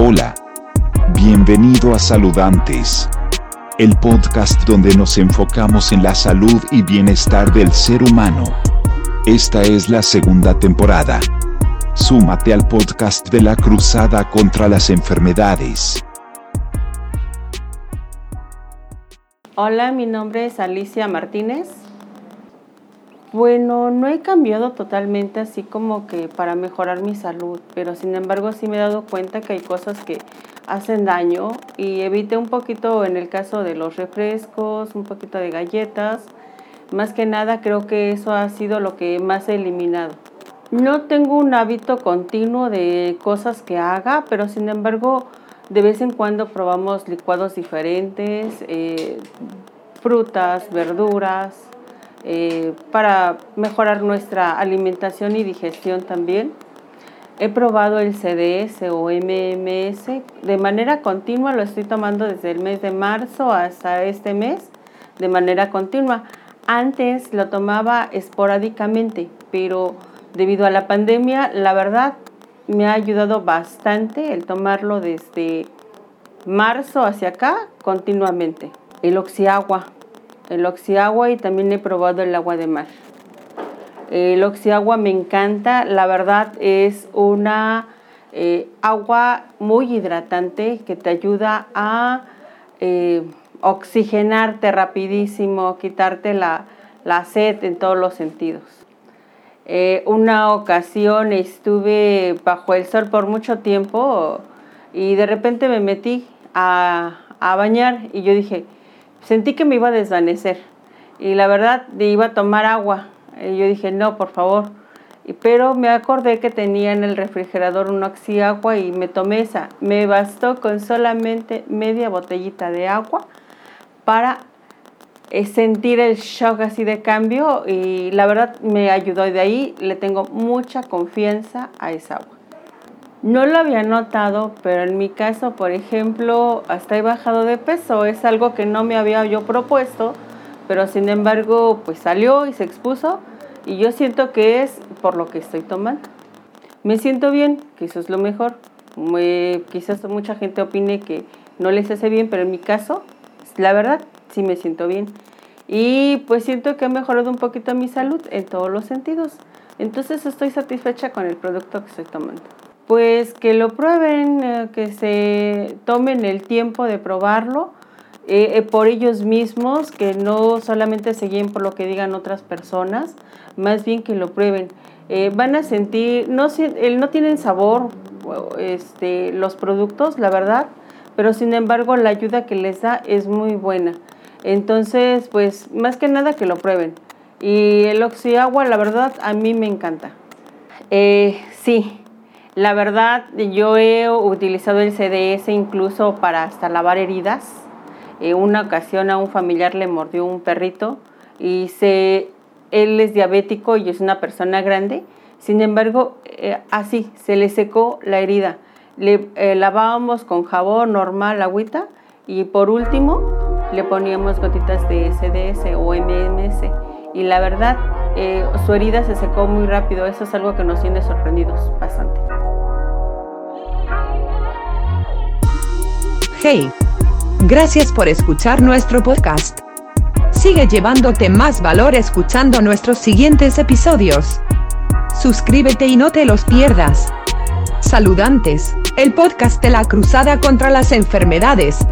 Hola. Bienvenido a Saludantes. El podcast donde nos enfocamos en la salud y bienestar del ser humano. Esta es la segunda temporada. Súmate al podcast de la Cruzada contra las Enfermedades. Hola, mi nombre es Alicia Martínez. Bueno, no he cambiado totalmente así como que para mejorar mi salud, pero sin embargo sí me he dado cuenta que hay cosas que hacen daño y evité un poquito en el caso de los refrescos, un poquito de galletas. Más que nada creo que eso ha sido lo que más he eliminado. No tengo un hábito continuo de cosas que haga, pero sin embargo de vez en cuando probamos licuados diferentes, eh, frutas, verduras, eh, para mejorar nuestra alimentación y digestión también. He probado el CDS o MMS de manera continua, lo estoy tomando desde el mes de marzo hasta este mes de manera continua. Antes lo tomaba esporádicamente, pero debido a la pandemia, la verdad me ha ayudado bastante el tomarlo desde marzo hacia acá continuamente. El oxiagua, el oxiagua y también he probado el agua de mar. El oxiagua me encanta, la verdad es una eh, agua muy hidratante que te ayuda a eh, oxigenarte rapidísimo, quitarte la, la sed en todos los sentidos. Eh, una ocasión estuve bajo el sol por mucho tiempo y de repente me metí a, bañar y yo dije, sentí que me iba a desvanecer y la verdad iba a tomar agua. Y yo dije, no, por favor. Pero me acordé que tenía en el refrigerador un agua y me tomé esa. Me bastó con solamente media botellita de agua para es sentir el shock así de cambio y la verdad me ayudó y de ahí le tengo mucha confianza a esa agua. No lo había notado, pero en mi caso, por ejemplo, hasta he bajado de peso. Es algo que no me había yo propuesto, pero sin embargo, pues salió y se expuso y yo siento que es por lo que estoy tomando. Me siento bien, que eso es lo mejor. quizás mucha gente opine que no les hace bien, pero en mi caso, la verdad, sí me siento bien. Y pues siento que ha mejorado un poquito mi salud en todos los sentidos. Entonces estoy satisfecha con el producto que estoy tomando. Pues que lo prueben, eh, que se tomen el tiempo de probarlo eh, eh, por ellos mismos, que no solamente se guíen por lo que digan otras personas, más bien que lo prueben. van a sentir, no, no tienen sabor este, los productos, la verdad, pero sin embargo la ayuda que les da es muy buena. Entonces, pues más que nada que lo prueben. Y el oxiagua, la verdad, a mí me encanta. Eh, sí, la verdad, yo he utilizado el CDS incluso para hasta lavar heridas. En una ocasión a un familiar le mordió un perrito y se, él es diabético y es una persona grande. Sin embargo, eh, así se le secó la herida. Le eh, lavábamos con jabón normal, agüita y por último le poníamos gotitas de SDS o MMS y la verdad eh, su herida se secó muy rápido. Eso es algo que nos tiene sorprendidos bastante. Gracias por escuchar nuestro podcast. Sigue llevándote más valor escuchando nuestros siguientes episodios. Suscríbete y no te los pierdas. Saludantes, el podcast de la Cruzada contra las Enfermedades.